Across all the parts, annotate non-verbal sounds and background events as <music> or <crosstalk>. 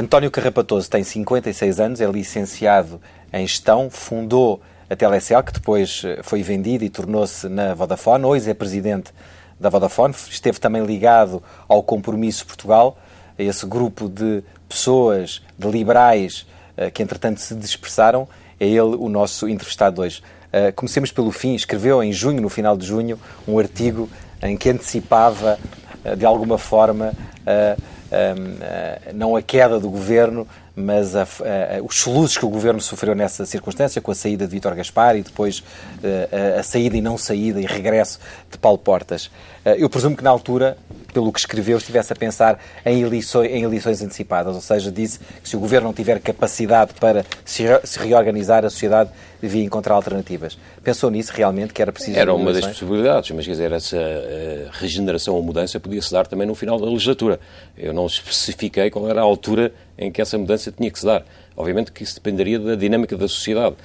António Carrapatoso tem 56 anos, é licenciado em gestão, fundou a Telecel, que depois eh, foi vendida e tornou-se na Vodafone. Hoje é presidente da Vodafone, esteve também ligado ao Compromisso Portugal, a esse grupo de pessoas, de liberais, eh, que entretanto se dispersaram. É ele o nosso entrevistado hoje. Eh, comecemos pelo fim. Escreveu em junho, no final de junho, um artigo em que antecipava, de alguma forma, não a queda do governo, mas a, a, os soluços que o governo sofreu nessa circunstância, com a saída de Vítor Gaspar e depois a, a, saída e não saída e regresso de Paulo Portas. eu presumo que na altura, pelo que escreveu, estivesse a pensar em eleições, em eleições antecipadas, ou seja, disse que se o governo não tiver capacidade para se, se reorganizar, a sociedade devia encontrar alternativas. Pensou nisso realmente, que era preciso. Era uma das possibilidades, mas quer dizer, essa uh, regeneração ou mudança podia-se dar também no final da legislatura. Eu não especifiquei qual era a altura em que essa mudança tinha que se dar. Obviamente que isso dependeria da dinâmica da sociedade.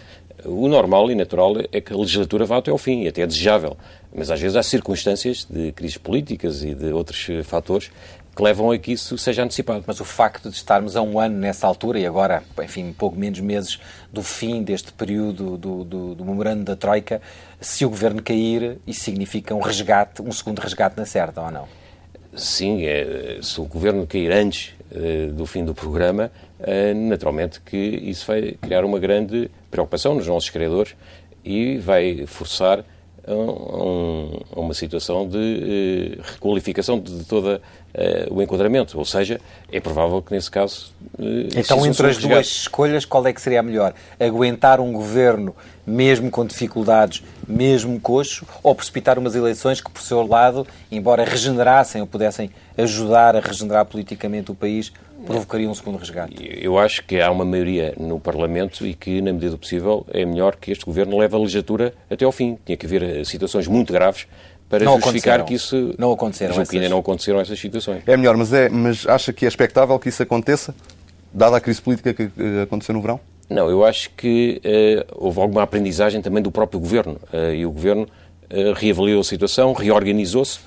O normal e natural é que a legislatura vá até ao fim, até é desejável. Mas às vezes há circunstâncias de crises políticas e de outros eh, fatores que levam a que isso seja antecipado. Mas o facto de estarmos a um ano nessa altura e agora, enfim, pouco menos meses do fim deste período do, do, do memorando da Troika, se o governo cair, isso significa um resgate, um segundo resgate na certa, ou não? Sim, é, se o governo cair antes uh, do fim do programa, uh, naturalmente que isso vai criar uma grande preocupação nos nossos criadores e vai forçar a, um, a uma situação de uh, requalificação de, toda o enquadramento. Ou seja, é provável que nesse caso. Uh, então, entre as duas escolhas, qual é que seria a melhor? Aguentar um governo, mesmo com dificuldades, mesmo coxo, ou precipitar umas eleições que, por seu lado, embora regenerassem ou pudessem ajudar a regenerar politicamente o país, provocaria um segundo resgate? Eu acho que há uma maioria no Parlamento e que, na medida do possível, é melhor que este governo leve a legislatura até ao fim. Tinha que haver eh, situações muito graves para não justificar que isso. Não aconteceram. Essas... ainda não aconteceram essas situações. É melhor, mas, é, mas acha que é expectável que isso aconteça, dada a crise política que aconteceu no verão? Não, eu acho que uh, houve alguma aprendizagem também do próprio governo. Uh, e o governo uh, reavaliou a situação, reorganizou-se.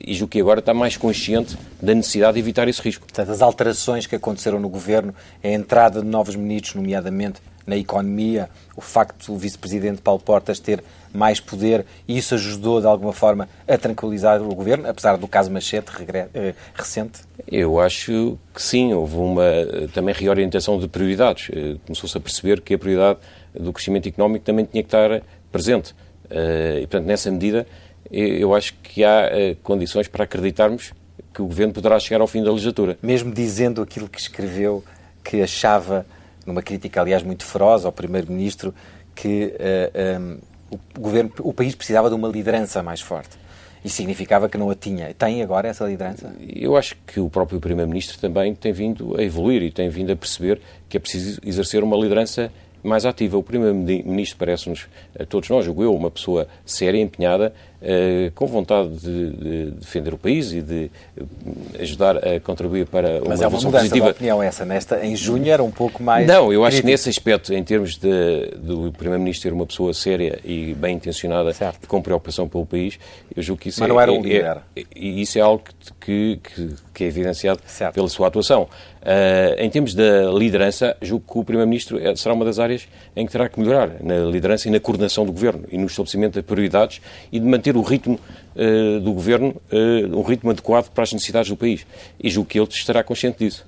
E julgo que agora está mais consciente da necessidade de evitar esse risco. Portanto, as alterações que aconteceram no governo, a entrada de novos ministros, nomeadamente na economia, o facto do vice-presidente Paulo Portas ter mais poder e isso ajudou de alguma forma a tranquilizar o governo, apesar do caso Machete eh, recente? Eu acho que sim, houve uma também reorientação de prioridades. Eh, começou-se a perceber que a prioridade do crescimento económico também tinha que estar presente. Eh, e, portanto, nessa medida, eu acho que há condições para acreditarmos que o governo poderá chegar ao fim da legislatura. Mesmo dizendo aquilo que escreveu, que achava numa crítica, aliás, muito feroz ao Primeiro-Ministro, que uh, eh, um, ehm, o, governo, o país precisava de uma liderança mais forte. Isso significava que não a tinha. Tem agora essa liderança? Eu acho que o próprio Primeiro-Ministro também tem vindo a evoluir e tem vindo a perceber que é preciso exercer uma liderança mais ativa. O Primeiro-Ministro parece-nos, a todos nós, julgo eu, uma pessoa séria, empenhada, eh, com vontade de, de, defender o país e de eh, ajudar a contribuir para uma Mas é uma mudança positiva. de opinião essa. Nesta, em junho era um pouco mais... Não, eu acho crítico. que nesse aspecto, em termos de, do Primeiro-Ministro ser uma pessoa séria e bem intencionada, certo. com preocupação pelo país, eu julgo que isso Mas é... não era um é, líder. É, e isso é algo que, que, que é evidenciado certo. pela sua atuação. Uh, em termos da liderança, julgo que o Primeiro-Ministro é, será uma das áreas em que terá que melhorar, na liderança e na coordenação do Governo e no estabelecimento de prioridades e de manter o ritmo uh, do Governo, uh, um ritmo adequado para as necessidades do país. E julgo que ele estará consciente disso.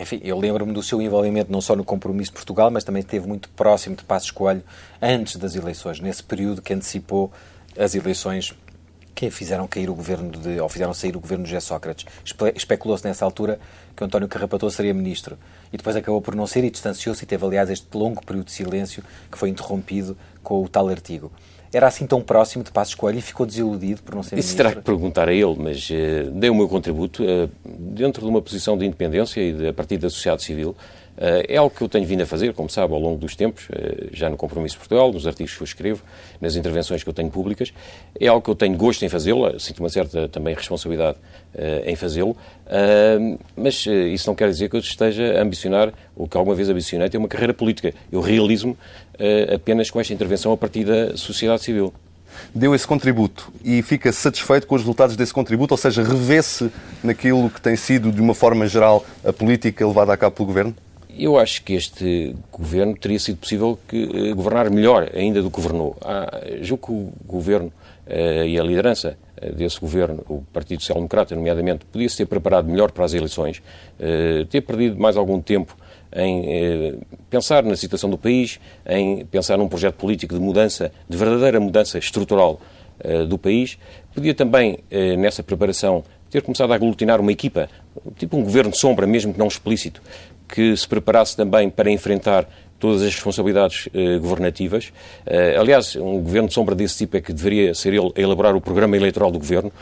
Enfim, eu lembro-me do seu envolvimento não só no compromisso de Portugal, mas também esteve muito próximo de Passos Coelho antes das eleições, nesse período que antecipou as eleições que fizeram cair o governo de, ou fizeram sair o governo de José Sócrates. Especulou-se nessa altura que António Carrapatoso seria ministro. E depois acabou por não ser e distanciou-se e teve, aliás, este longo período de silêncio que foi interrompido com o tal artigo. Era assim tão próximo de Passos Coelho e ficou desiludido por não ser Isso ministro? terá que perguntar a ele, mas uh, dei o meu contributo uh, dentro de uma posição de independência e de, a partir da sociedade civil. Eh, é algo que eu tenho vindo a fazer, como sabe, ao longo dos tempos, eh, já no Compromisso Portugal, nos artigos que eu escrevo, nas intervenções que eu tenho públicas. É algo que eu tenho gosto em fazê-lo, sinto uma certa também responsabilidade eh, em fazê-lo, mas isso não quer dizer que eu esteja a ambicionar, ou que alguma vez ambicionei, ter uma carreira política. Eu realizo-me apenas com esta intervenção a partir da sociedade civil. deu esse contributo e fica satisfeito com os resultados desse contributo, ou seja, revê-se naquilo que tem sido, de uma forma geral, a política levada a cabo pelo Governo? Eu acho que este governo teria sido possível que, uh, governar melhor ainda do que governou. Ah, julgo que o governo uh, e a liderança uh, desse governo, o Partido Social Democrata, nomeadamente, podia-se ter preparado melhor para as eleições, ter perdido mais algum tempo em pensar na situação do país, em pensar num projeto político de mudança, de verdadeira mudança estrutural do país. Podia também, nessa preparação, ter começado a aglutinar uma equipa, tipo um governo de sombra, mesmo que não explícito, que se preparasse também para enfrentar todas as responsabilidades eh, governativas. Eh, aliás, um governo de sombra desse tipo é que deveria ser ele a elaborar o programa eleitoral do governo.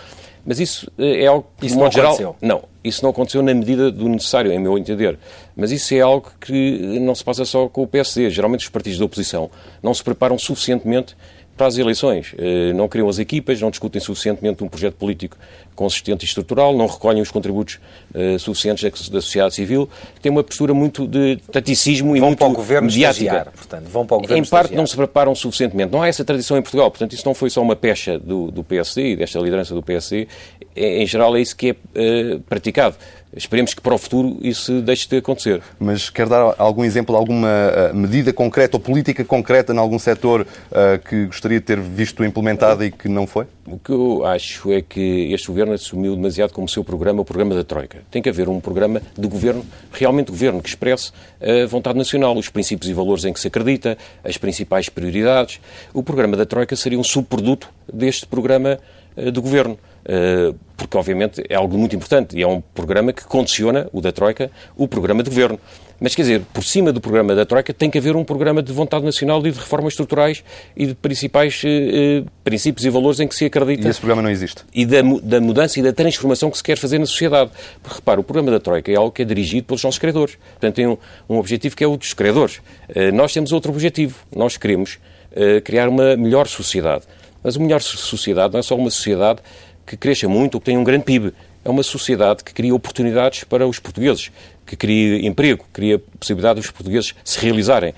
Mas isso eh, é algo que, isso de modo geral, aconteceu. não, isso não aconteceu na medida do necessário, em meu entender. Mas isso é algo que não se passa só com o PSD. Geralmente os partidos da oposição não se preparam suficientemente para as eleições. Eh, não criam as equipas, não discutem suficientemente um projeto político consistente e estrutural, não recolhem os contributos uh, suficientes da, sociedade civil, têm uma postura muito de taticismo e vão muito para o governo mediática. portanto, vão para o governo Em parte não se preparam suficientemente. Não há essa tradição em Portugal, portanto isso não foi só uma pecha do, do PSD e desta liderança do PSD, em geral é isso que é uh, praticado. Esperemos que para o futuro isso deixe de acontecer. Mas quer dar algum exemplo, alguma uh, medida concreta ou política concreta em algum setor uh, que gostaria de ter visto implementada e que não foi? O que eu acho é que este governo assumiu demasiado como seu programa o programa da Troika. Tem que haver um programa de governo, realmente governo, que expresse a vontade nacional, os princípios e valores em que se acredita, as principais prioridades. O programa da Troika seria um subproduto deste programa uh, de governo. Uh, porque obviamente é algo muito importante e é um programa que condiciona, o da Troika, o programa de governo. Mas, quer dizer, por cima do programa da Troika tem que haver um programa de vontade nacional e de reformas estruturais e de principais eh, eh, princípios e valores em que se acredita. E esse programa não existe. E da, da, mudança e da transformação que se quer fazer na sociedade. Porque, repara, o programa da Troika é algo que é dirigido pelos nossos credores. Portanto, tem um, um objetivo que é o dos credores. Eh, nós temos outro objetivo. Nós queremos eh, criar uma melhor sociedade. Mas uma melhor sociedade não é só uma sociedade que cresça muito ou que tenha um grande PIB. É uma sociedade que cria oportunidades para os portugueses, que cria emprego, cria possibilidade dos portugueses se realizarem.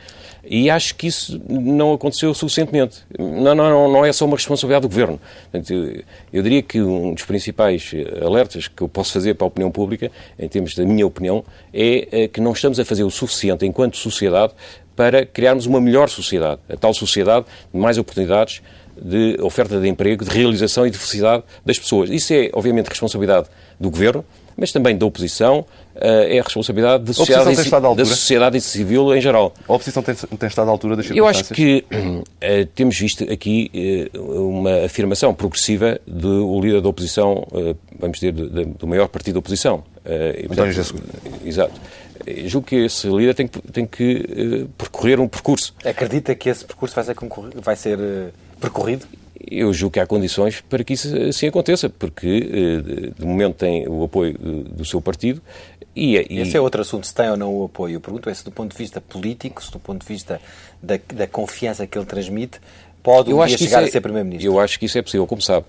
E acho que isso não aconteceu suficientemente. Não, não, não é só uma responsabilidade do Governo. Eu diria que um dos principais alertas que eu posso fazer para a opinião pública, em termos da minha opinião, é que não estamos a fazer o suficiente enquanto sociedade para criarmos uma melhor sociedade. A tal sociedade de mais oportunidades, de oferta de emprego, de realização e de felicidade das pessoas. Isso é, obviamente, responsabilidade do Governo, mas também da oposição, eh, é a responsabilidade da sociedade, da sociedade civil em geral. A oposição tem, tem, estado à altura das circunstâncias? Eu acho que uh, temos visto aqui uh, uma afirmação progressiva do líder da oposição, uh, vamos dizer, do, do, maior partido da oposição. Uh, António José Exato. Julgo que esse líder tem que, tem que percorrer um percurso. Acredita que esse percurso vai ser, vai ser percorrido? Eu julgo que há condições para que isso assim aconteça, porque de momento tem o apoio do seu partido e, e... Esse é outro assunto, se tem ou não o apoio. Eu pergunto é se do ponto de vista político, se do ponto de vista da, da confiança que ele transmite, pode um dia chegar é, a ser Primeiro-Ministro. Eu acho que isso é possível, como sabe.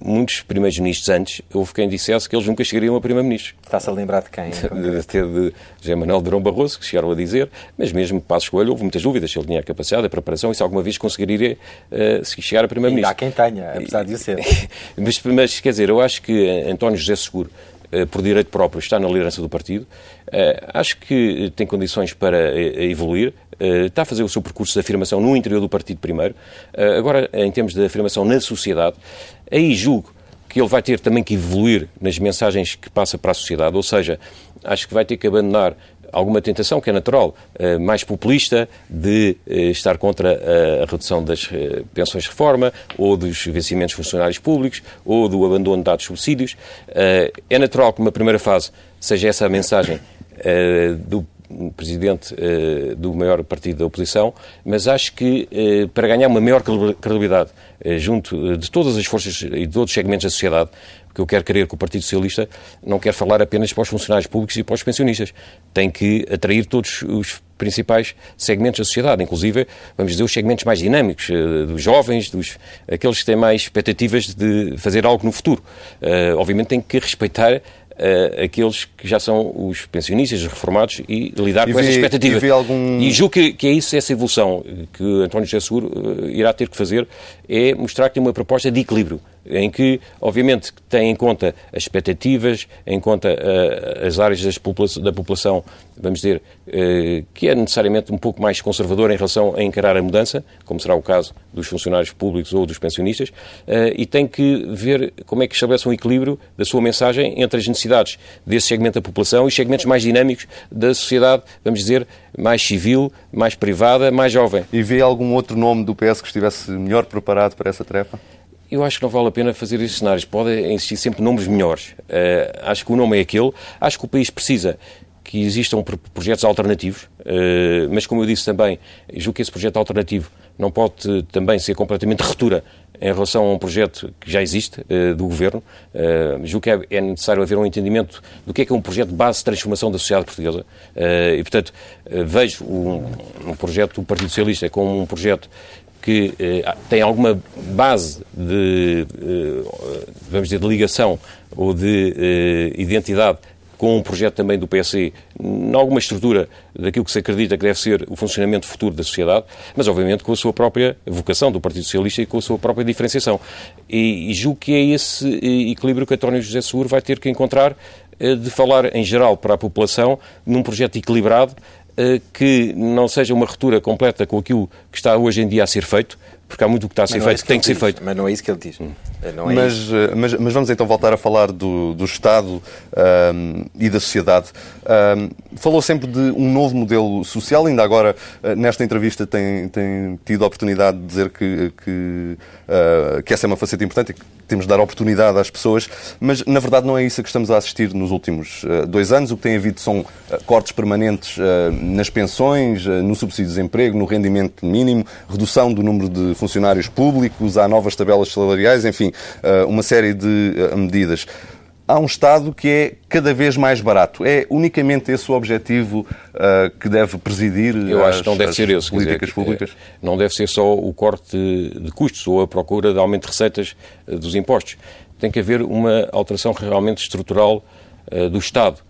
Muitos Primeiros-Ministros antes, houve quem dissesse que eles nunca chegariam a Primeiro-Ministro. Está-se a lembrar de quem? <laughs> Até de José Manuel Durão Barroso, que chegaram a dizer, mas mesmo Passos Coelho, houve muitas dúvidas se ele tinha a capacidade, a preparação e se alguma vez conseguiria uh, chegar a Primeiro-Ministro. Há quem tenha, apesar de ser. <laughs> mas, mas, quer dizer, eu acho que António José Seguro eh, por direito próprio, está na liderança do partido. Eh, acho que tem condições para eh, evoluir. Está a fazer o seu percurso de afirmação no interior do partido primeiro. Agora, em termos de afirmação na sociedade, aí julgo que ele vai ter também que evoluir nas mensagens que passa para a sociedade, ou seja, acho que vai ter que abandonar alguma tentação, que é natural, eh, mais populista, de eh, estar contra a redução das eh, pensões de reforma, ou dos vencimentos funcionários públicos, ou do abandono de dados subsídios. É natural que, numa primeira fase, seja essa a mensagem do presidente do maior partido da oposição, mas acho que para ganhar uma maior credibilidade junto de todas as forças e de todos os segmentos da sociedade, que eu quero crer que o Partido Socialista não quer falar apenas para os funcionários públicos e para os pensionistas. Tem que atrair todos os principais segmentos da sociedade, inclusive, vamos dizer, os segmentos mais dinâmicos, eh, dos jovens, dos, aqueles que têm mais expectativas de fazer algo no futuro. Uh, obviamente tem que respeitar uh, aqueles que já são os pensionistas, os reformados, e lidar e com vê, essas expectativas. E, algum... e julgo que, que, é isso, essa evolução que António José Seguro uh, irá ter que fazer, é mostrar que tem uma proposta de equilíbrio em que, obviamente, tem em conta as expectativas, em conta uh, as áreas da população, vamos dizer, uh, que é necessariamente um pouco mais conservadora em relação a encarar a mudança, como será o caso dos funcionários públicos ou dos pensionistas, uh, e tem que ver como é que estabelece um equilíbrio da sua mensagem entre as necessidades desse segmento da população e os segmentos mais dinâmicos da sociedade, vamos dizer, mais civil, mais privada, mais jovem. E vê algum outro nome do PS que estivesse melhor preparado para essa tarefa? Eu acho que não vale a pena fazer esses cenários. Pode existir sempre nomes melhores. Uh, acho que o nome é aquele. Acho que o país precisa que existam projetos alternativos, uh, mas como eu disse também, julgo que esse projeto alternativo não pode também ser completamente ruptura em relação a um projeto que já existe uh, do Governo. Uh, julgo que é, é, necessário haver um entendimento do que é que é um projeto de base de transformação da sociedade portuguesa. Uh, e, portanto, vejo um, um, projeto do Partido Socialista como um projeto que eh, tem alguma base de, eh, vamos dizer, de ligação ou de eh, identidade com um projeto também do PSE, em alguma estrutura daquilo que se acredita que deve ser o funcionamento futuro da sociedade, mas obviamente com a sua própria vocação do Partido Socialista e com a sua própria diferenciação. E, e julgo que é esse equilíbrio que António José Seguro vai ter que encontrar eh, de falar em geral para a população num projeto equilibrado eh, que não seja uma ruptura completa com aquilo que está hoje em dia a ser feito, porque há muito que está a ser é feito é que tem que ser feito. Mas não é isso que ele diz. Hum. É, é mas, eh, mas, mas, vamos então voltar a falar do, do Estado um, e da sociedade. Um, falou sempre de um novo modelo social, ainda agora, eh, nesta entrevista, tem, tem tido a oportunidade de dizer que, que, uh, que essa é uma faceta importante e que temos de dar oportunidade às pessoas, mas na verdade não é isso a que estamos a assistir nos últimos uh, dois anos. O que tem havido são uh, cortes permanentes nas pensões, no subsídio de desemprego, no rendimento mínimo, redução do número de funcionários públicos, há novas tabelas salariais, enfim, uma série de medidas há um Estado que é cada vez mais barato. É unicamente esse o objetivo uh, que deve presidir Eu as, acho que não deve ser esse, políticas dizer, públicas? Não deve ser só o corte de custos ou a procura de aumento de receitas uh, dos impostos. Tem que haver uma alteração realmente estrutural uh, do Estado.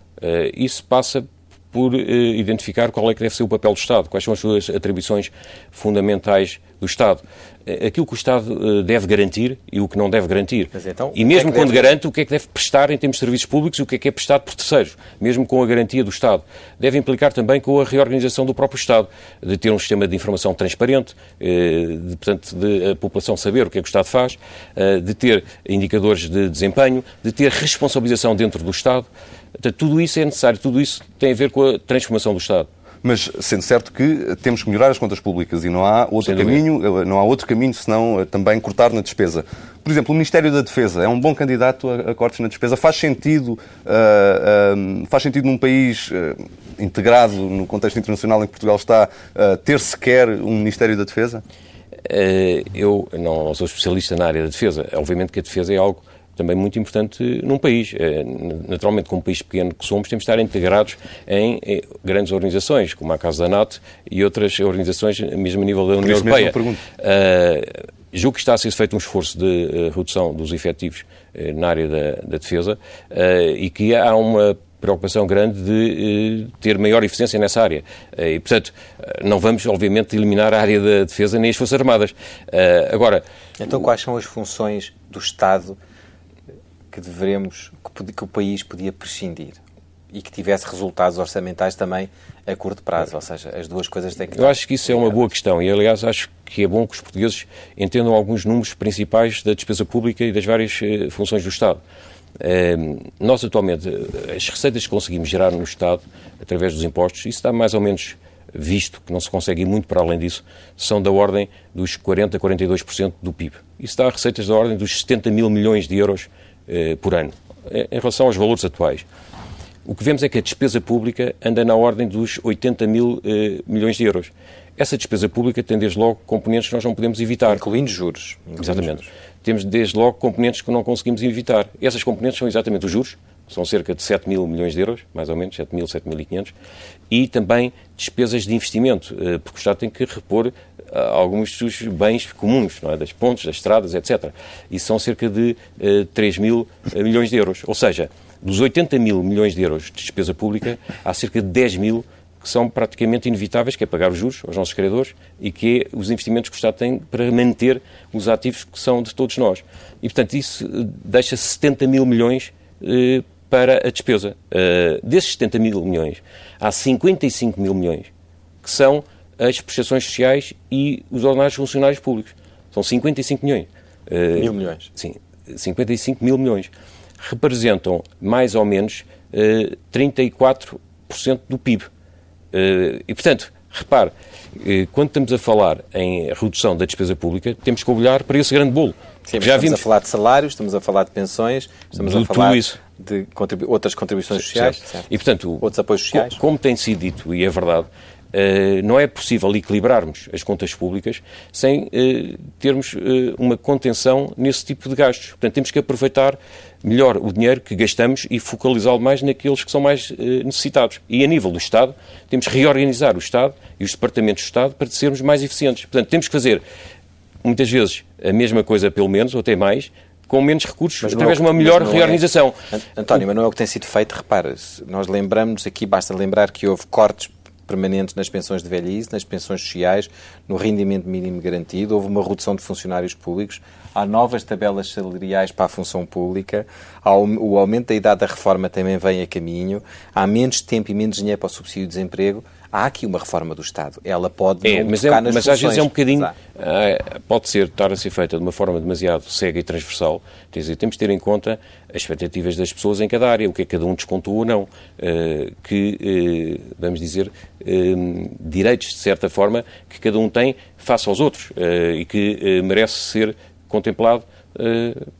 isso passa por identificar qual é que deve ser o papel do Estado, quais são as suas atribuições fundamentais do Estado. Eh, aquilo que o Estado eh, deve garantir e o que não deve garantir. Então, e mesmo é quando deve... garante, o que é que deve prestar em termos de serviços públicos e o que é que é prestado por terceiros, mesmo com a garantia do Estado. Deve implicar também com a reorganização do próprio Estado, de ter um sistema de informação transparente, eh, de, portanto, de a população saber o que é que o Estado faz, de ter indicadores de desempenho, de ter responsabilização dentro do Estado. Portanto, tudo isso é necessário, tudo isso tem a ver com a transformação do Estado. Mas sendo certo que temos que melhorar as contas públicas e não há outro caminho, não há outro caminho senão eh, também cortar na despesa. Por exemplo, o Ministério da Defesa é um bom candidato a, a cortes na despesa. Faz sentido, uh, uh, faz sentido num país uh, integrado no contexto internacional em que Portugal está ter sequer um Ministério da Defesa? Eu não sou especialista na área da defesa. Obviamente que a defesa é algo também muito importante num país. É, naturalmente, como um país pequeno que somos, temos de estar integrados em, grandes organizações, como a Casa da NATO e outras organizações, mesmo a nível da União Europeia. Uh, julgo que está a ser feito um esforço de uh, redução dos efetivos uh, na área da, da defesa e que há uma preocupação grande de ter maior eficiência nessa área. e, portanto, não vamos, obviamente, eliminar a área da defesa nem as Forças Armadas. agora... Então, quais são as funções do Estado que devemos, que o país podia prescindir e que tivesse resultados orçamentais também a curto prazo, ou seja, as duas coisas têm que... Eu acho que isso é uma boa questão e, aliás, acho que é bom que os portugueses entendam alguns números principais da despesa pública e das várias eh, funções do Estado. Eh, nós, atualmente, as receitas que conseguimos gerar no Estado, através dos impostos, isso está mais ou menos visto que não se consegue ir muito para além disso, são da ordem dos 40% a 42% do PIB. Isso dá receitas da ordem dos 70 mil milhões de euros eh, por ano, eh, em relação aos valores atuais. O que vemos é que a despesa pública anda na ordem dos 80 mil eh, milhões de euros. Essa despesa pública tem, desde logo, componentes que nós não podemos evitar. Incluindo juros. Incluindo exatamente. Juros. Temos, desde logo, componentes que não conseguimos evitar. Essas componentes são exatamente os juros, são cerca de 7 mil milhões de euros, mais ou menos, 7 mil, 7.500, e também despesas de investimento, porque o Estado tem que repor alguns dos bens comuns, não é? das pontes, das estradas, etc. E são cerca de uh, eh, 3 mil eh, milhões de euros. Ou seja, Dos 80 mil milhões de euros de despesa pública, há cerca de 10 mil que são praticamente inevitáveis, que é pagar os juros aos nossos credores e que é os investimentos que o Estado tem para manter os ativos que são de todos nós. E, portanto, isso eh, deixa 70 mil milhões para a despesa. Uh, desses 70 mil milhões, há 55 mil milhões que são as prestações sociais e os ordenados funcionários públicos. São 55 milhões. Uh, mil milhões. Sim, 55 mil milhões. Representam mais ou menos uh, 34% do PIB. Uh, e, portanto, repare, quando estamos a falar em redução da despesa pública, temos que olhar para esse grande bolo. Sim, já estamos vimos... a falar de salários, estamos a falar de pensões, estamos de a falar de contribu outras contribuições sociais, certo. e portanto, outros apoios sociais. Co como tem sido dito, e é verdade, não é possível equilibrarmos as contas públicas sem uh, termos uh, uma contenção nesse tipo de gastos. Portanto, temos que aproveitar melhor o dinheiro que gastamos e focalizá-lo mais naqueles que são mais necessitados. E a nível do Estado, temos que reorganizar o Estado e os departamentos do Estado para sermos mais eficientes. Portanto, temos que fazer, muitas vezes, a mesma coisa, pelo menos, ou até mais, com menos recursos, mas através é de uma melhor é- reorganização. É... António, mas não é o que tem sido feito. Repara, nós lembramos aqui, basta lembrar que houve cortes permanentes nas pensões de velhice, nas pensões sociais, no rendimento mínimo garantido, houve uma redução de funcionários públicos, há novas tabelas salariais para a função pública, o aumento da idade da reforma também vem a caminho, há menos tempo e menos dinheiro para o subsídio de desemprego, há aqui uma reforma do Estado. Ela pode é, não mas é, Mas às vezes é um bocadinho... Uh, pode ser, estar a ser feita de uma forma demasiado cega e transversal. Quer dizer, temos de ter em conta as expectativas das pessoas em cada área, o que é que cada um descontou ou não. Uh, que, uh, vamos dizer, direitos, de certa forma, que cada um tem face aos outros e que merece ser contemplado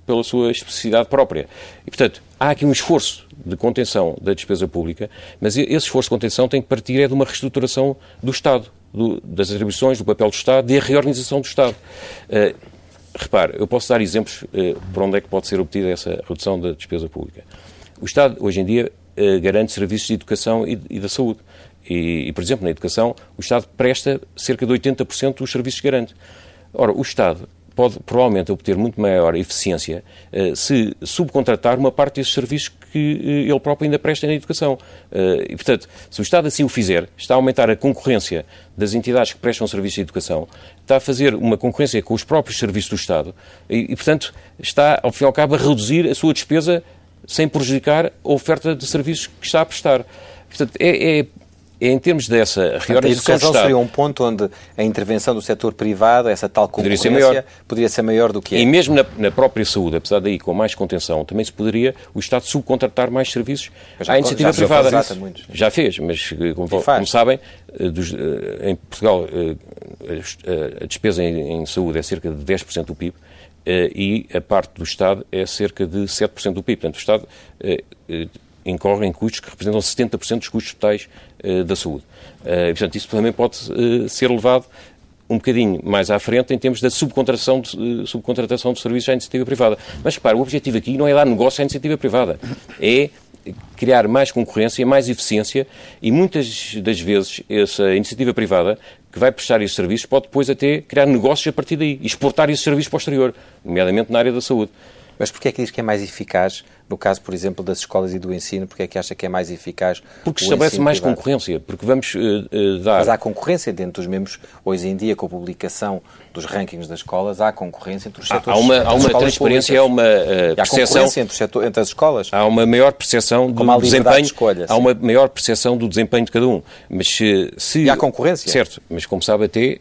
pela sua especificidade própria. E, portanto, há aqui um esforço de contenção da despesa pública, mas esse esforço de contenção tem que partir é de uma reestruturação do Estado, do, das atribuições, do papel do Estado, da reorganização do Estado. Uh, repare, eu posso dar exemplos uh, por onde é que pode ser obtida essa redução da despesa pública. O Estado, hoje em dia, uh, garante serviços de educação e, e da saúde. E, e, por exemplo, na educação, o Estado presta cerca de 80% dos serviços que garante. Ora, o Estado pode provavelmente obter muito maior eficiência uh, se subcontratar uma parte desses serviços que uh, ele próprio ainda presta na educação. Uh, e, portanto, se o Estado assim o fizer, está a aumentar a concorrência das entidades que prestam serviços de educação, está a fazer uma concorrência com os próprios serviços do Estado e portanto, está, ao fim e ao cabo, a reduzir a sua despesa sem prejudicar a oferta de serviços que está a prestar. Portanto, é, é em termos dessa reorganização A educação seria um ponto onde a intervenção do setor privado, essa tal concorrência, poderia ser maior, poderia ser maior do que é. E mesmo na, na, própria saúde, apesar daí com mais contenção, também se poderia o Estado subcontratar mais serviços já, à iniciativa já privada. Já fez, mas eh, como, como sabem, eh, dos, eh, em Portugal a despesa em, em saúde é cerca de 10% do PIB e a parte do Estado é cerca de 7% do PIB. Portanto, o Estado incorrem custos que representam 70% dos custos totais da saúde. Uh, portanto, isso também pode uh, ser levado um bocadinho mais à frente em termos da subcontratação de, subcontratação de serviços à iniciativa privada. Mas, repare, o objetivo aqui não é dar negócio à iniciativa privada, é criar mais concorrência, mais eficiência e muitas das vezes essa iniciativa privada que vai prestar esses serviços pode depois até criar negócios a partir daí e exportar esses serviços para o exterior, nomeadamente na área da saúde. Mas porquê é que diz que é mais eficaz, no caso, por exemplo, das escolas e do ensino, porquê é que acha que é mais eficaz Porque estabelece mais privado? concorrência, porque vamos uh, uh, dar... Mas há concorrência dentro dos membros, hoje em dia, com a publicação dos rankings das escolas, há concorrência entre os setores Há uma, há uma transparência, há uma uh, percepção... Há entre, setor, entre, as escolas. Há uma maior percepção do há desempenho... De escolha, há uma maior percepção do desempenho de cada um. Mas se... E há concorrência. Certo, mas como sabe até,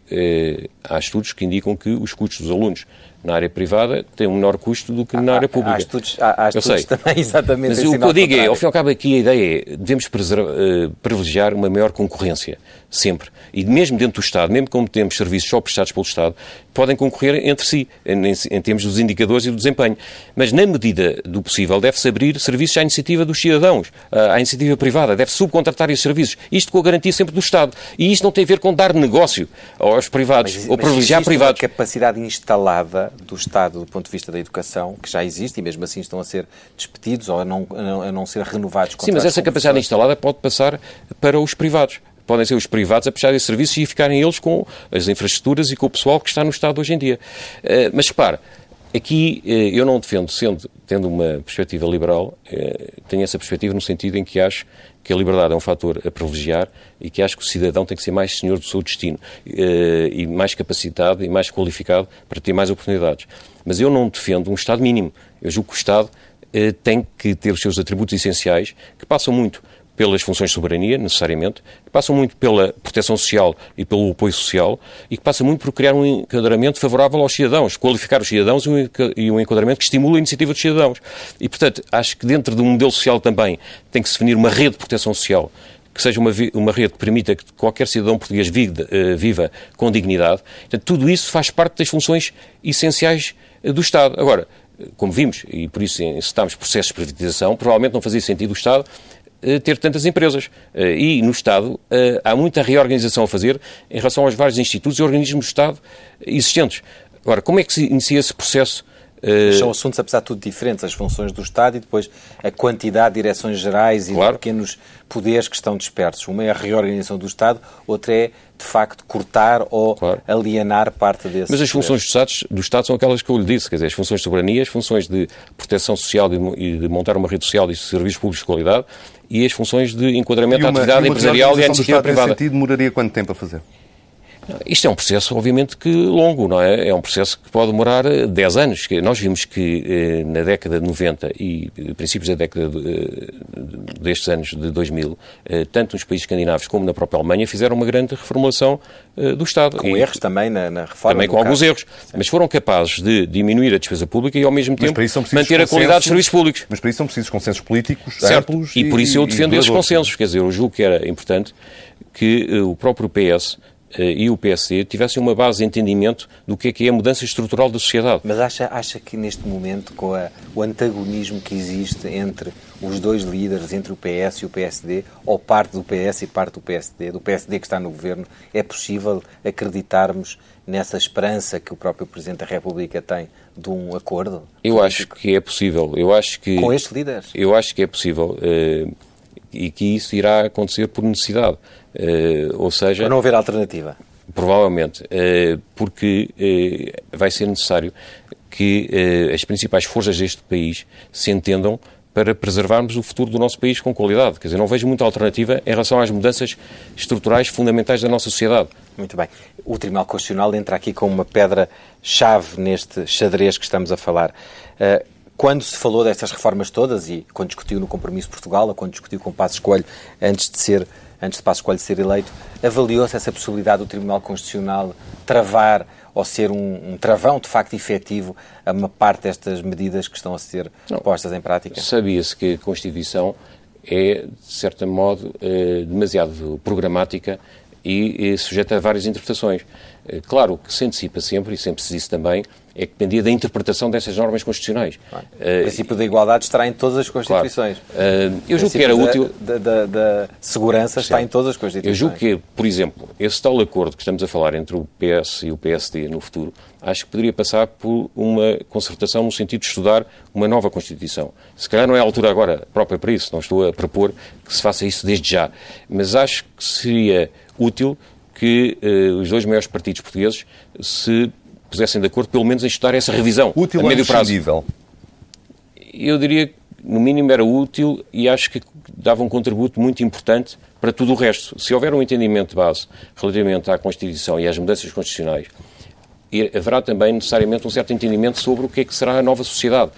há estudos que indicam que os custos dos alunos na área privada tem um menor custo do que na área pública. Há estudos, há, há estudos também <laughs> exatamente Mas o que eu digo é, ao fim e ao cabo aqui a ideia é, devemos uh, privilegiar uma maior concorrência, sempre. E mesmo dentro do Estado, mesmo como temos serviços só prestados pelo Estado, podem concorrer entre si, em, em termos dos indicadores e do desempenho. Mas, na medida do possível, deve-se abrir serviços à iniciativa dos cidadãos, à iniciativa privada, deve-se subcontratar esses serviços. Isto com a garantia sempre do Estado. E isto não tem a ver com dar negócio aos privados, mas, ou privilegiar privados. Uma capacidade instalada do Estado do ponto de vista da educação, que já existe e mesmo assim estão a ser despedidos ou a não, a não ser renovados. Sim, mas essa capacidade instalada pode passar para os privados podem ser os privados a prestar esses serviços e ficarem eles com as infraestruturas e com o pessoal que está no Estado hoje em dia. Eh, mas repare, Aqui eu não defendo, sendo, tendo uma perspectiva liberal, tenho essa perspectiva no sentido em que acho que a liberdade é um fator a privilegiar e que acho que o cidadão tem que ser mais senhor do seu destino e mais capacitado e mais qualificado para ter mais oportunidades. Mas eu não defendo um Estado mínimo. Eu julgo que o Estado tem que ter os seus atributos essenciais, que passam muito pelas funções de soberania, necessariamente, que passam muito pela proteção social e pelo apoio social e que passa muito por criar um enquadramento favorável aos cidadãos, qualificar os cidadãos e um enquadramento que estimula a iniciativa dos cidadãos. E, portanto, acho que dentro de um modelo social também tem que se definir uma rede de proteção social que seja uma, uma rede que permita que qualquer cidadão português viva, uh, viva com dignidade. Portanto, tudo isso faz parte das funções essenciais uh, do Estado. Agora, como vimos, e por isso encetámos processos de privatização, provavelmente não fazia sentido o Estado eh, ter tantas empresas. Eh, e no Estado eh, há muita reorganização a fazer em relação aos vários institutos e organismos do Estado existentes. Agora, como é que se inicia esse processo mas são assuntos, apesar de tudo, diferentes, as funções do Estado e depois a quantidade de direções gerais e claro. de pequenos poderes que estão dispersos. Uma é a reorganização do Estado, outra é, de facto, cortar ou claro. alienar parte desses Mas as funções do Estado, do Estado, são aquelas que eu lhe disse, quer dizer, as funções de soberania, as funções de proteção social e de montar uma rede social e serviços públicos de qualidade e as funções de enquadramento uma, à atividade empresarial e à iniciativa privada. Nesse sentido, demoraria quanto tempo a fazer? Isto é um processo, obviamente, que longo, não é? É um processo que pode demorar 10 eh, anos. Nós vimos que eh, na década de 90 e eh, princípios da década de, destes anos de 2000, tanto nos países escandinavos como na própria Alemanha fizeram uma grande reformulação do Estado. Com e, erros também na, na reforma. Também com alguns erros. Mas foram capazes de diminuir a despesa pública e, ao mesmo tempo, manter a qualidade dos serviços públicos. Mas para isso são precisos consensos políticos certo. amplos. E, e por isso eu defendo esses consensos. Quer dizer, eu julgo que era importante que o próprio PS e o PSD tivessem uma base de entendimento do que é, que é a mudança estrutural da sociedade. Mas acha, acha que neste momento, com a, o antagonismo que existe entre os dois líderes, entre o PS e o PSD, ou parte do PS e parte do PSD, do PSD que está no governo, é possível acreditarmos nessa esperança que o próprio Presidente da República tem de um acordo? Eu acho que é possível. Eu acho que, com estes líderes? Eu acho que é possível. Uh, e que isso irá acontecer por necessidade. Uh, ou seja... Para não haver alternativa. Provavelmente, uh, porque uh, vai ser necessário que as principais forças deste país se entendam para preservarmos o futuro do nosso país com qualidade. Quer dizer, não vejo muita alternativa em relação às mudanças estruturais fundamentais da nossa sociedade. Muito bem. O Tribunal Constitucional entra aqui com uma pedra-chave neste xadrez que estamos a falar. Uh, quando se falou destas reformas todas e quando discutiu no Compromisso Portugal, ou quando discutiu com Passos Coelho antes de ser antes de Passos Coelho ser eleito, avaliou-se essa possibilidade do Tribunal Constitucional travar ou ser um, um, travão de facto efetivo a uma parte destas medidas que estão a ser Não. postas em prática? Sabia-se que a Constituição é, de certo modo, eh, demasiado programática e, e sujeita a várias interpretações. Eh, claro que se antecipa sempre, e sempre se disse também, é que dependia da interpretação dessas normas constitucionais. Claro. Uh, o princípio da igualdade estará em todas as Constituições. Claro. Uh, eu julgo que era útil. Da, da, da segurança está em todas as Constituições. Eu julgo que, por exemplo, esse tal acordo que estamos a falar entre o PS e o PSD no futuro, acho que poderia passar por uma concertação no sentido de estudar uma nova Constituição. Se calhar não é a altura agora própria para isso, não estou a propor que se faça isso desde já, mas acho que seria útil que uh, os dois maiores partidos portugueses se pusessem de acordo, pelo menos em estudar essa revisão útil a médio prazo. Eu diria que, no mínimo, era útil e acho que dava um contributo muito importante para tudo o resto. Se houver um entendimento de base relativamente à Constituição e às mudanças constitucionais, haverá também necessariamente um certo entendimento sobre o que é que será a nova sociedade.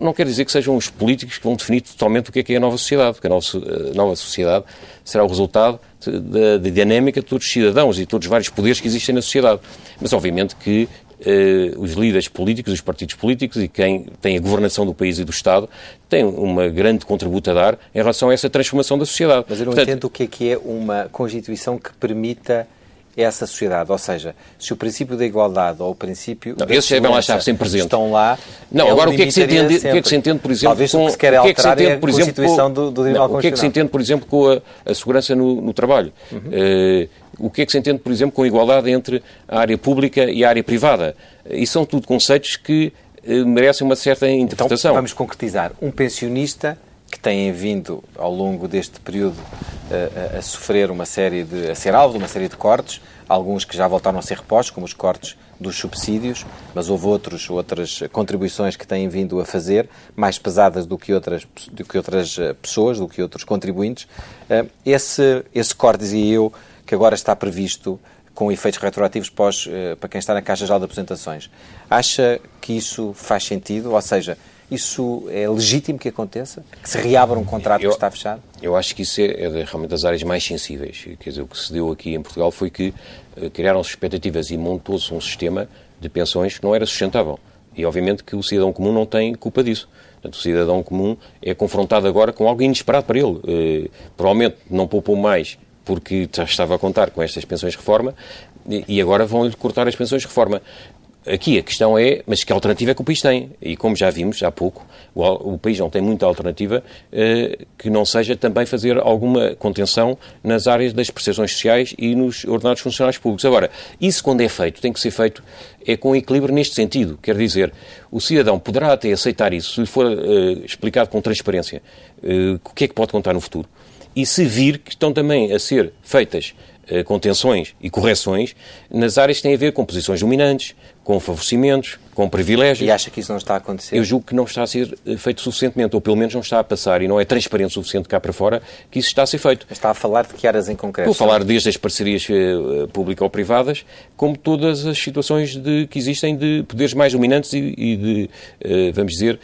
Não quer dizer que sejam os políticos que vão definir totalmente o que é que é a nova sociedade, porque a a nova sociedade será o resultado da, da dinâmica de todos os cidadãos e de todos os vários poderes que existem na sociedade. Mas, obviamente, que eh, os líderes políticos, os partidos políticos e quem tem a governação do país e do Estado têm uma grande contributo a dar em relação a essa transformação da sociedade. Mas eu não Portanto, entendo o que é que é uma Constituição que permita essa sociedade. Ou seja, se o princípio da igualdade ou o princípio não, esses devem lá estar sempre presentes. estão lá. Não, agora o que, é que se entende, o que é que se entende, por exemplo, Talvez com, o que se quer alterar é a por exemplo, Constituição do, do não, O que é que se entende, por exemplo, com a, a segurança no, no trabalho? Uhum. Uh, o que é que se entende, por exemplo, com a igualdade entre a área pública e a área privada? E são tudo conceitos que uh, merecem uma certa interpretação. Então, vamos concretizar. Um pensionista que têm vindo ao longo deste período a, a, sofrer uma série de. a ser alvo de uma série de cortes, alguns que já voltaram a ser repostos, como os cortes dos subsídios, mas houve outros, outras contribuições que têm vindo a fazer, mais pesadas do que outras, do que outras eh, pessoas, do que outros contribuintes. Eh, esse, esse corte, dizia eu, que agora está previsto com efeitos retroativos pós, eh, para quem está na Caixa Geral de Apresentações. Acha que isso faz sentido? Ou seja, isso é legítimo que aconteça? Que se reabra um contrato eu, que está fechado? Eu acho que isso é, é realmente das áreas mais sensíveis. Quer dizer, o que se deu aqui em Portugal foi que uh, criaram-se expectativas e montou-se um sistema de pensões que não era sustentável. E obviamente que o cidadão comum não tem culpa disso. Portanto, o cidadão comum é confrontado agora com algo inesperado para ele. Uh, provavelmente não poupou mais porque já estava a contar com estas pensões de reforma e agora vão-lhe cortar as pensões de reforma. Aqui a questão é, mas que alternativa é que o país tem? E como já vimos há pouco, o, o país não tem muita alternativa eh, que não seja também fazer alguma contenção nas áreas das prestações sociais e nos ordenados funcionários públicos. Agora, isso quando é feito, tem que ser feito é com equilíbrio neste sentido. Quer dizer, o cidadão poderá até aceitar isso se lhe for eh, explicado com transparência eh, o que é que pode contar no futuro. E se vir que estão também a ser feitas contenções e correções nas áreas que têm a ver com posições dominantes, com favorecimentos, com privilégios. E acha que isso não está a acontecer? Eu julgo que não está a ser eh, feito suficientemente, ou pelo menos não está a passar e não é transparente o suficiente cá para fora que isso está a ser feito. Está a falar de que áreas em concreto? Estou a falar desde as parcerias uh, público-privadas, como todas as situações de, que existem de poderes mais dominantes e, e de, vamos dizer,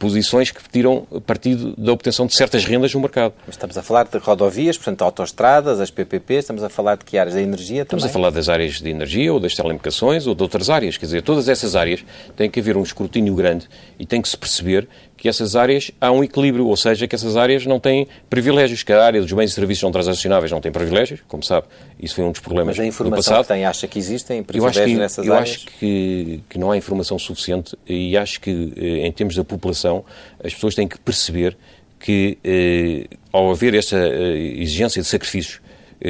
posições que tiram partido da obtenção de certas rendas no mercado. Estamos a falar de rodovias, portanto, autoestradas, as PPP, estamos a falar de que áreas da energia Estamos a falar das áreas de energia ou das telecomunicações ou de outras áreas. Quer dizer, todas essas áreas têm que haver um escrutínio grande e tem que se perceber que essas áreas há um equilíbrio, ou seja, que essas áreas não têm privilégios, que a área dos bens e serviços não transacionáveis não tem privilégios, como sabe, isso foi um dos problemas Mas a informação que tem, acha que existem privilégios eu acho que, nessas eu áreas? Eu acho que, que não há informação suficiente e acho que, eh, em termos da população, as pessoas têm que perceber que, eh, ao haver essa eh, exigência de sacrifícios,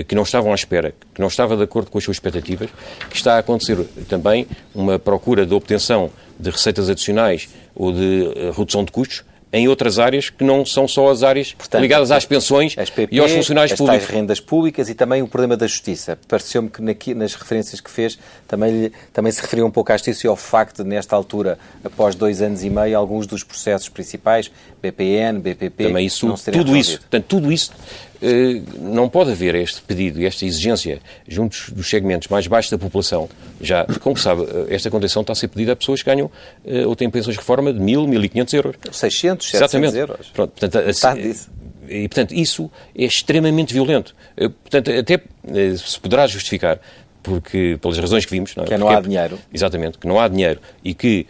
que não estavam à espera, que não estava de acordo com as suas expectativas, que está a acontecer também uma procura de obtenção de receitas adicionais ou de uh, redução de custos em outras áreas que não são só as áreas Portanto, ligadas às pensões PP, e aos funcionários as públicos. As rendas públicas e também o problema da justiça. Pareceu-me que nas referências que fez também, também se referiu um pouco à justiça e ao facto de, nesta altura, após dois anos e meio, alguns dos processos principais, BPN, BPP, também isso, não tudo resolvido. isso, portanto, tudo isso eh, não pode haver este pedido e esta exigência juntos dos segmentos mais baixos da população. Já, como sabe, eh, esta contenção está a ser pedida a pessoas que ganham eh, ou têm pensões de reforma de 1.000, 1.500 euros. 600, 700 Exatamente. euros. Pronto, portanto, assim, disso. E, portanto, isso é extremamente violento. Portanto, até se poderá justificar porque pelas razões que vimos, não é? Que é não há dinheiro. Exatamente, que não há dinheiro e que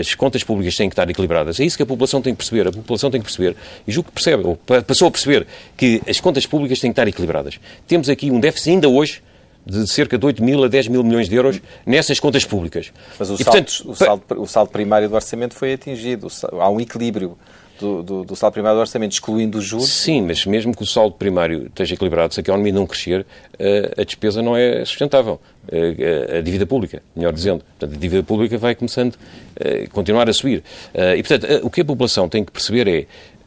as contas públicas têm que estar equilibradas. É isso que a população tem que perceber. A população tem que perceber, e julgo que percebe, ou passou a perceber, que as contas públicas têm que estar equilibradas. Temos aqui um déficit ainda hoje de cerca de 8 mil a 10 mil milhões de euros nessas contas públicas. Mas o, e, saldo, portanto, o, saldo, o saldo primário do orçamento foi atingido. Há um equilíbrio do, do, do, saldo primário do orçamento, excluindo os juros. Sim, mas mesmo que o saldo primário esteja equilibrado, se a economia não crescer, eh, a despesa não é sustentável. Eh, a dívida pública, melhor dizendo. Portanto, a dívida pública vai começando a eh, continuar a subir. E, portanto, o que a população tem que perceber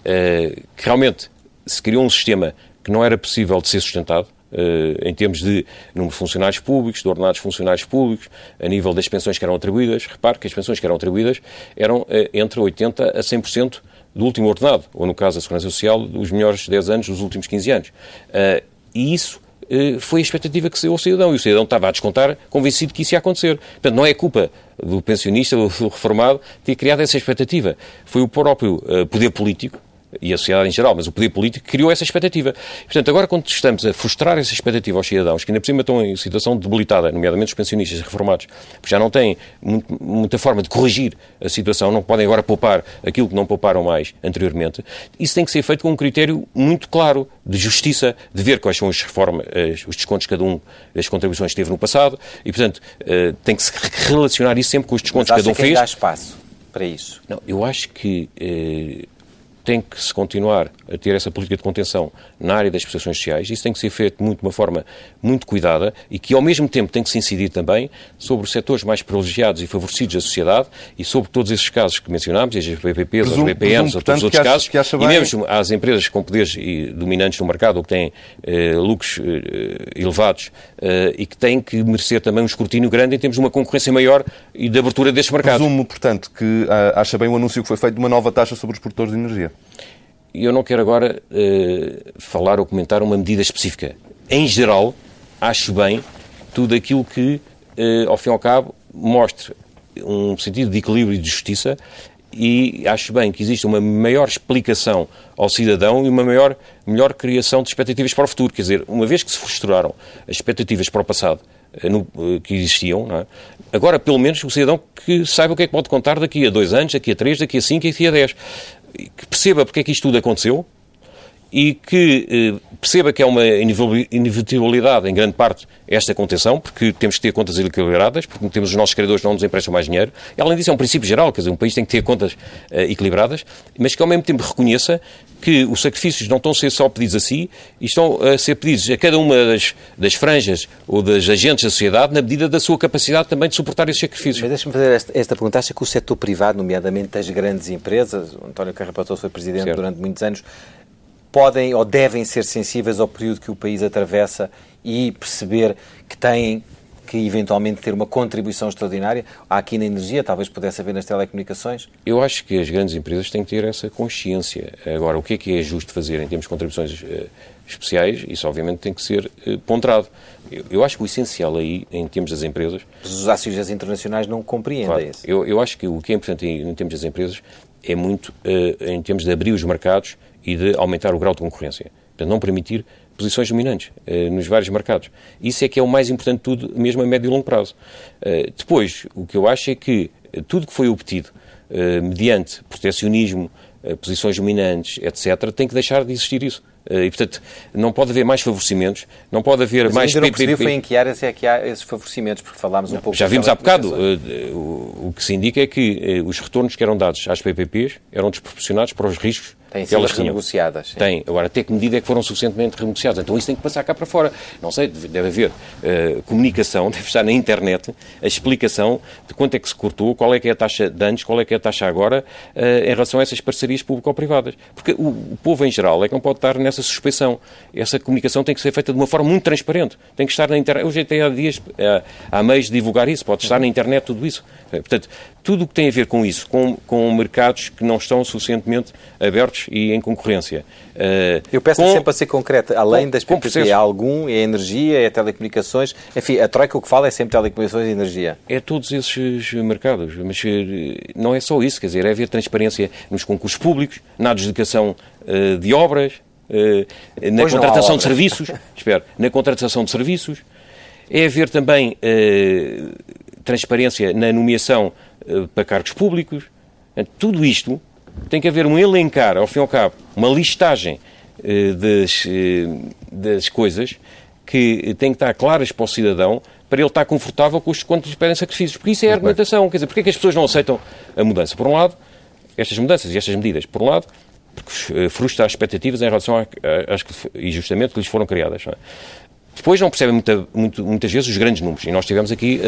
é que realmente se criou um sistema que não era possível de ser sustentado, em termos de número de funcionários públicos, de ordenados funcionários públicos, a nível das pensões que eram atribuídas. Repare que as pensões que eram atribuídas eram entre 80% a 100% do último ordenado, ou no caso da Segurança Social, dos melhores 10 anos dos últimos 15 anos. Uh, e isso uh, foi a expectativa que deu ao cidadão, e o cidadão estava a descontar, convencido que isso ia acontecer. Portanto, não é culpa do pensionista <laughs> do reformado ter criado essa expectativa. Foi o próprio uh, poder político, e a sociedade em geral, mas o poder político criou essa expectativa. Portanto, agora quando estamos a frustrar essa expectativa aos cidadãos, que ainda por cima estão em situação debilitada, nomeadamente os pensionistas reformados, porque já não têm muita forma de corrigir a situação, não podem agora poupar aquilo que não pouparam mais anteriormente, isso tem que ser feito com um critério muito claro de justiça, de ver quais são as reformas, os descontos de cada um das contribuições que teve no passado, e portanto eh, tem que se relacionar isso sempre com os descontos que cada um que fez. Dá espaço para isso? Não, eu acho que eh, tem que se continuar a ter essa política de contenção na área das prestações sociais. Isso tem que ser feito muito, de uma forma muito cuidada e que, ao mesmo tempo, tem que se incidir também sobre os setores mais privilegiados e favorecidos da sociedade e sobre todos esses casos que mencionámos, as PPPs, presumo, os BPMs, ou todos os outros casos, acha, e mesmo às empresas com poderes dominantes no mercado ou que têm eh, lucros eh, elevados eh, e que têm que merecer também um escrutínio grande em termos de uma concorrência maior e de abertura destes mercados. Presumo, portanto, que ah, acha bem o anúncio que foi feito de uma nova taxa sobre os produtores de energia. Eu não quero agora uh, falar ou comentar uma medida específica. Em geral, acho bem tudo aquilo que, uh, ao fim e ao cabo, mostre um sentido de equilíbrio e de justiça e acho bem que existe uma maior explicação ao cidadão e uma maior, melhor criação de expectativas para o futuro. Quer dizer, uma vez que se frustraram as expectativas para o passado eh, no, que existiam, é? agora pelo menos o cidadão que saiba o que é que pode contar daqui a dois anos, daqui a três, daqui a cinco e daqui a dez que perceba porque é que isto tudo aconteceu e que eh, perceba que é uma inevitabilidade, em grande parte, esta contenção, porque temos que ter contas equilibradas, porque temos os nossos credores não nos emprestam mais dinheiro. E, além disso, é um princípio geral, quer dizer, um país tem que ter contas eh, equilibradas, mas que, ao mesmo tempo, reconheça que os sacrifícios não estão a ser só pedidos a si, e estão a ser pedidos a cada uma das, das franjas ou das agentes da sociedade na medida da sua capacidade também de suportar esses sacrifícios. Mas deixa-me fazer esta, esta pergunta. Acha que o setor privado, nomeadamente as grandes empresas, o António Carrapatoso foi presidente certo. durante muitos anos, podem ou devem ser sensíveis ao período que o país atravessa e perceber que têm que eventualmente ter uma contribuição extraordinária. Há aqui na energia, talvez pudesse haver nas telecomunicações? Eu acho que as grandes empresas têm que ter essa consciência. Agora, o que é que é justo fazer em termos de contribuições uh, especiais? Isso, obviamente, tem que ser uh, ponderado. Eu, eu, acho que o essencial aí, em termos das empresas... Mas os acionistas internacionais não compreendem claro, isso. Eu, eu acho que o que é importante em, em termos das empresas é muito uh, em termos de abrir os mercados e de aumentar o grau de concorrência. Portanto, não permitir posições dominantes uh, nos vários mercados. Isso é que é o mais importante de tudo, mesmo a médio e longo prazo. Uh, depois, o que eu acho é que tudo que foi obtido uh, mediante protecionismo, posições dominantes, etc., tem que deixar de existir isso. E, portanto, não pode haver mais favorecimentos, não pode haver Mas mais... Mas não percebi foi em que áreas é que há esses favorecimentos, porque falámos um não, pouco... Já vimos há bocado, o que se indica é que os retornos que eram dados às PPPs eram desproporcionados para os riscos Têm sido elas renegociadas. Tem. Agora, até que medida é que foram suficientemente renegociadas? Então isso tem que passar cá para fora. Não sei, deve haver uh, comunicação, <laughs> deve estar na internet a explicação de quanto é que se cortou, qual é que é a taxa de antes, qual é que é a taxa agora, uh, em relação a essas parcerias público-privadas. Porque o, o, povo em geral é que não pode estar nessa suspeição. Essa comunicação tem que ser feita de uma forma muito transparente. Tem que estar na internet. Hoje até há dias, uh, há meios de divulgar isso, pode estar na internet tudo isso. Portanto, tudo o que tem a ver com isso, com, com mercados que não estão suficientemente abertos e em concorrência. Uh, Eu peço com, sempre a ser concreta, além com, das PPP, é algum, é energia, é telecomunicações, enfim, a Troika o que fala é sempre telecomunicações e energia. É todos esses mercados, mas eh, não é só isso, quer dizer, é haver transparência nos concursos públicos, na adjudicação uh, de obras, uh, na pois contratação de serviços, <laughs> espero, na contratação de serviços, é haver também transparência na nomeação para cargos públicos. Tudo isto tem que haver um elencar, ao fim e ao cabo, uma listagem uh, das, uh, das coisas que têm que estar claras para o cidadão para ele estar confortável com os quanto lhes pedem sacrifícios. Porque isso é a argumentação. Quer dizer, porque é que as pessoas não aceitam a mudança? Por um lado, estas mudanças e estas medidas. Por um lado, porque frustra as expectativas em relação às que, e justamente que lhes foram criadas. É? Depois não percebem muita, muito, muitas vezes os grandes números. E nós estivemos aqui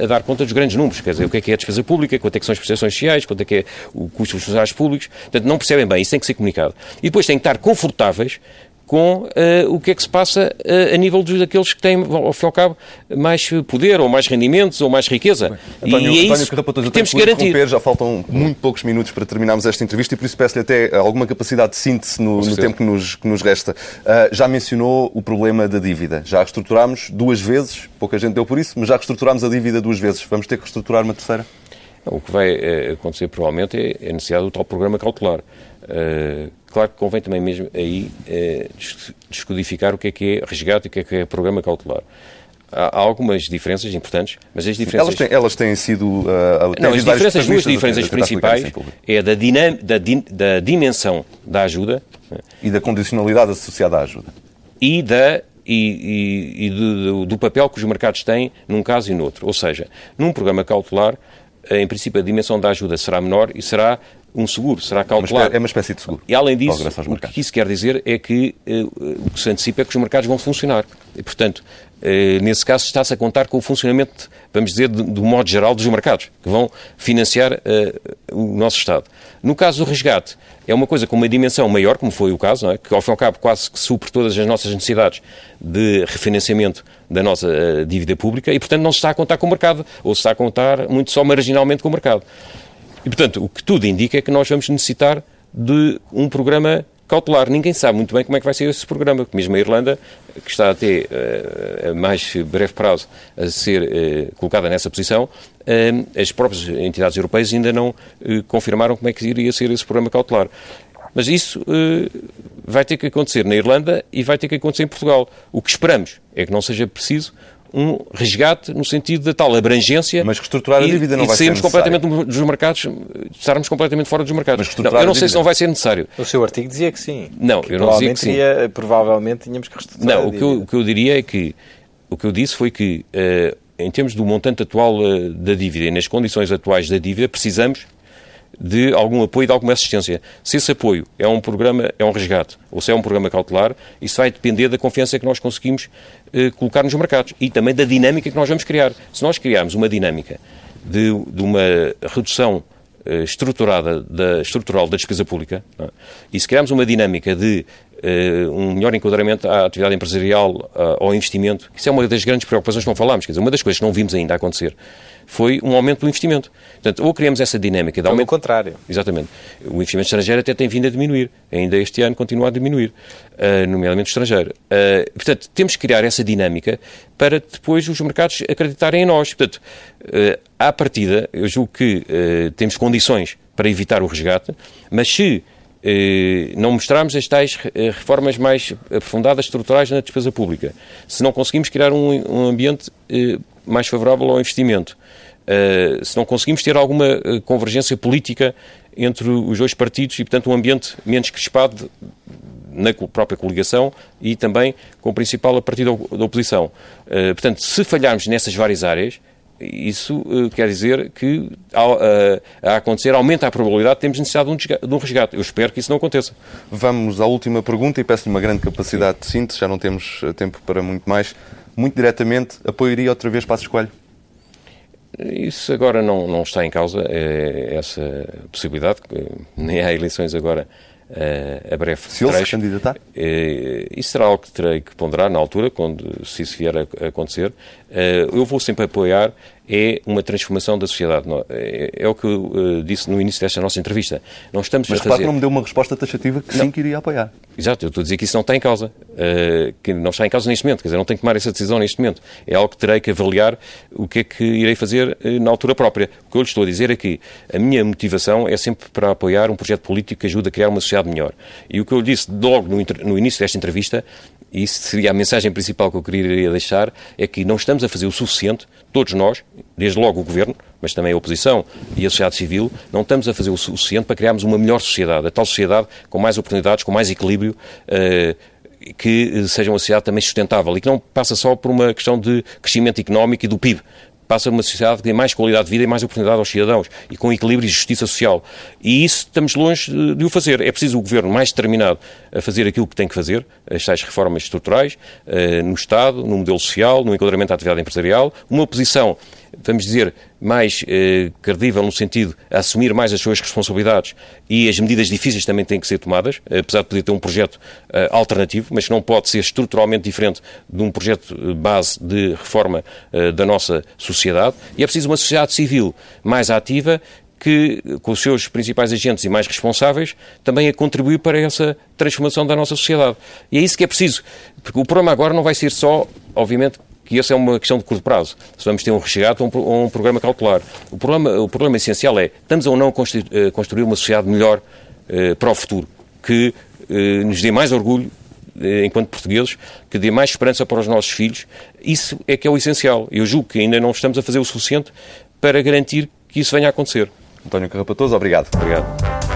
a, a, dar conta dos grandes números. Quer dizer, o que é que é a despesa pública, quanto é que são as prestações sociais, quanto é que é o custo dos funcionários públicos. Portanto, não percebem bem. Isso tem que ser comunicado. E depois têm que estar confortáveis com uh, o que é que se passa uh, a nível dos, daqueles que têm, ao fim e ao cabo, mais poder, ou mais rendimentos, ou mais riqueza. Bem, António, e é isso que temos que garantir. Já faltam muito poucos minutos para terminarmos esta entrevista e por isso peço-lhe até alguma capacidade de síntese no, no tempo que nos, que nos resta. Uh, já mencionou o problema da dívida. Já reestruturámos duas vezes, pouca gente deu por isso, mas já reestruturámos a dívida duas vezes. Vamos ter que reestruturar uma terceira? O que vai eh, acontecer provavelmente é a necessidade do tal programa cautelar. Uh, claro que convém também mesmo aí uh, descodificar o que é que é resgate e o que é que é programa cautelar. Há, algumas diferenças importantes, mas as diferenças... Elas têm, elas têm sido... Uh, não, as diferenças, as duas diferenças principais é da, dinam, da, din, da dimensão da ajuda... E da condicionalidade associada à ajuda. E da e, e, e do, do, papel que os mercados têm num caso e no outro. Ou seja, num programa cautelar, em princípio, a dimensão da ajuda será menor e será um seguro, será cautelar. É uma espécie de seguro. E além disso, o que isso quer dizer é que uh, o que se antecipa é que os mercados vão funcionar. E, portanto, uh, nesse caso está-se a contar com o funcionamento, vamos dizer, do, do modo geral dos mercados, que vão financiar uh, o nosso Estado. No caso do resgate, é uma coisa com uma dimensão maior, como foi o caso, é? que ao fim e ao cabo quase que supre todas as nossas necessidades de refinanciamento da nossa dívida pública e, portanto, não se está a contar com o mercado, ou se está a contar muito só marginalmente com o mercado. E, portanto, o que tudo indica é que nós vamos necessitar de um programa cautelar. Ninguém sabe muito bem como é que vai ser esse programa. Mesmo a Irlanda, que está até uh, a mais breve prazo a ser uh, colocada nessa posição, uh, as próprias entidades europeias ainda não confirmaram como é que iria ser esse programa cautelar. Mas isso vai ter que acontecer na Irlanda e vai ter que acontecer em Portugal. O que esperamos é que não seja preciso um resgate no sentido da tal abrangência. Mas reestruturar a dívida não e vai ser necessário. completamente dos mercados, estarmos completamente fora dos mercados. Não, eu não sei se não vai ser necessário. O seu artigo dizia que sim. Não, que eu não dizia que sim. Ia, provavelmente tínhamos que reestruturar Não, o que, eu, o que eu diria é que o que eu disse foi que uh, em termos do montante atual uh, da dívida e nas condições atuais da dívida, precisamos de algum apoio, de alguma assistência. Se esse apoio é um programa, é um resgate, ou se é um programa cautelar, isso vai depender da confiança que nós conseguimos eh, colocar nos mercados e também da dinâmica que nós vamos criar. Se nós criarmos uma dinâmica de, de uma redução eh, estruturada da, estrutural da despesa pública é? e se criarmos uma dinâmica de um melhor enquadramento à atividade empresarial, uh, ao investimento, isso é uma das grandes preocupações que não falámos, quer dizer, uma das coisas que não vimos ainda acontecer foi um aumento do investimento. Portanto, ou criamos essa dinâmica de aumento... Pelo contrário. Exatamente. O investimento estrangeiro até tem vindo a diminuir. Ainda este ano continua a diminuir, uh, nomeadamente estrangeiro. Uh, portanto, temos que criar essa dinâmica para depois os mercados acreditarem em nós. Portanto, à partida, eu julgo que temos condições para evitar o resgate, mas se não mostrarmos as tais reformas mais aprofundadas, estruturais na despesa pública, se não conseguimos criar um, ambiente mais favorável ao investimento, se não conseguimos ter alguma eh, convergência política entre os dois partidos e, portanto, um ambiente menos crispado na própria coligação e também com o principal a partir da oposição. Portanto, se falharmos nessas várias áreas, isso uh, quer dizer que, ao, uh, a acontecer, aumenta a probabilidade de termos necessidade de um, de um resgate. Eu espero que isso não aconteça. Vamos à última pergunta e peço-lhe uma grande capacidade de síntese, já não temos tempo para muito mais muito diretamente, apoiaria outra vez Passos Coelho? Isso agora não, não está em causa, é essa possibilidade, nem há eleições agora a breve Se ele se candidatar? Uh, isso será algo que terei que ponderar na altura, quando, se isso vier a, acontecer. Uh, eu vou sempre apoiar é uma transformação da sociedade. É, é o que eu uh, disse no início desta nossa entrevista. Não estamos Mas a fazer... não me deu uma resposta taxativa que não. sim que iria apoiar. Exato, eu estou a dizer que isso não está em causa. Uh, que não está em causa neste momento. Quer dizer, não tenho que tomar essa decisão neste momento. É algo que terei que avaliar o que é que irei fazer uh, na altura própria. O que eu lhe estou a dizer é que a minha motivação é sempre para apoiar um projeto político que ajude a criar uma sociedade melhor. E o que eu lhe disse logo no, no início desta entrevista e isso seria a mensagem principal que eu queria deixar, é que não estamos a fazer o suficiente, todos nós, desde logo o Governo, mas também a oposição e a sociedade civil, não estamos a fazer o suficiente para criarmos uma melhor sociedade, a tal sociedade com mais oportunidades, com mais equilíbrio, uh, que seja uma sociedade também sustentável e que não passa só por uma questão de crescimento económico e do PIB, passa uma sociedade que dê mais qualidade de vida e mais oportunidade aos cidadãos e com equilíbrio e justiça social. E isso estamos longe de o fazer. É preciso o governo mais determinado a fazer aquilo que tem que fazer, as tais reformas estruturais, eh, no Estado, no modelo social, no enquadramento da atividade empresarial, uma oposição vamos dizer, mais eh, credível no sentido de assumir mais as suas responsabilidades e as medidas difíceis também têm que ser tomadas, apesar de poder ter um projeto eh, alternativo, mas não pode ser estruturalmente diferente de um projeto eh, base de reforma eh, da nossa sociedade. E é preciso uma sociedade civil mais ativa que, com os seus principais agentes e mais responsáveis, também a contribuir para essa transformação da nossa sociedade. E é isso que é preciso, porque o problema agora não vai ser só, obviamente, que essa é uma questão de curto prazo. Se vamos ter um resgate ou um, um, programa cautelar. O problema, o problema essencial é, estamos ou não a eh, construir uma sociedade melhor eh, para o futuro, que eh, nos dê mais orgulho eh, enquanto portugueses, que dê mais esperança para os nossos filhos. Isso é que é o essencial. Eu julgo que ainda não estamos a fazer o suficiente para garantir que isso venha a acontecer. António Carrapatoso, obrigado. Obrigado.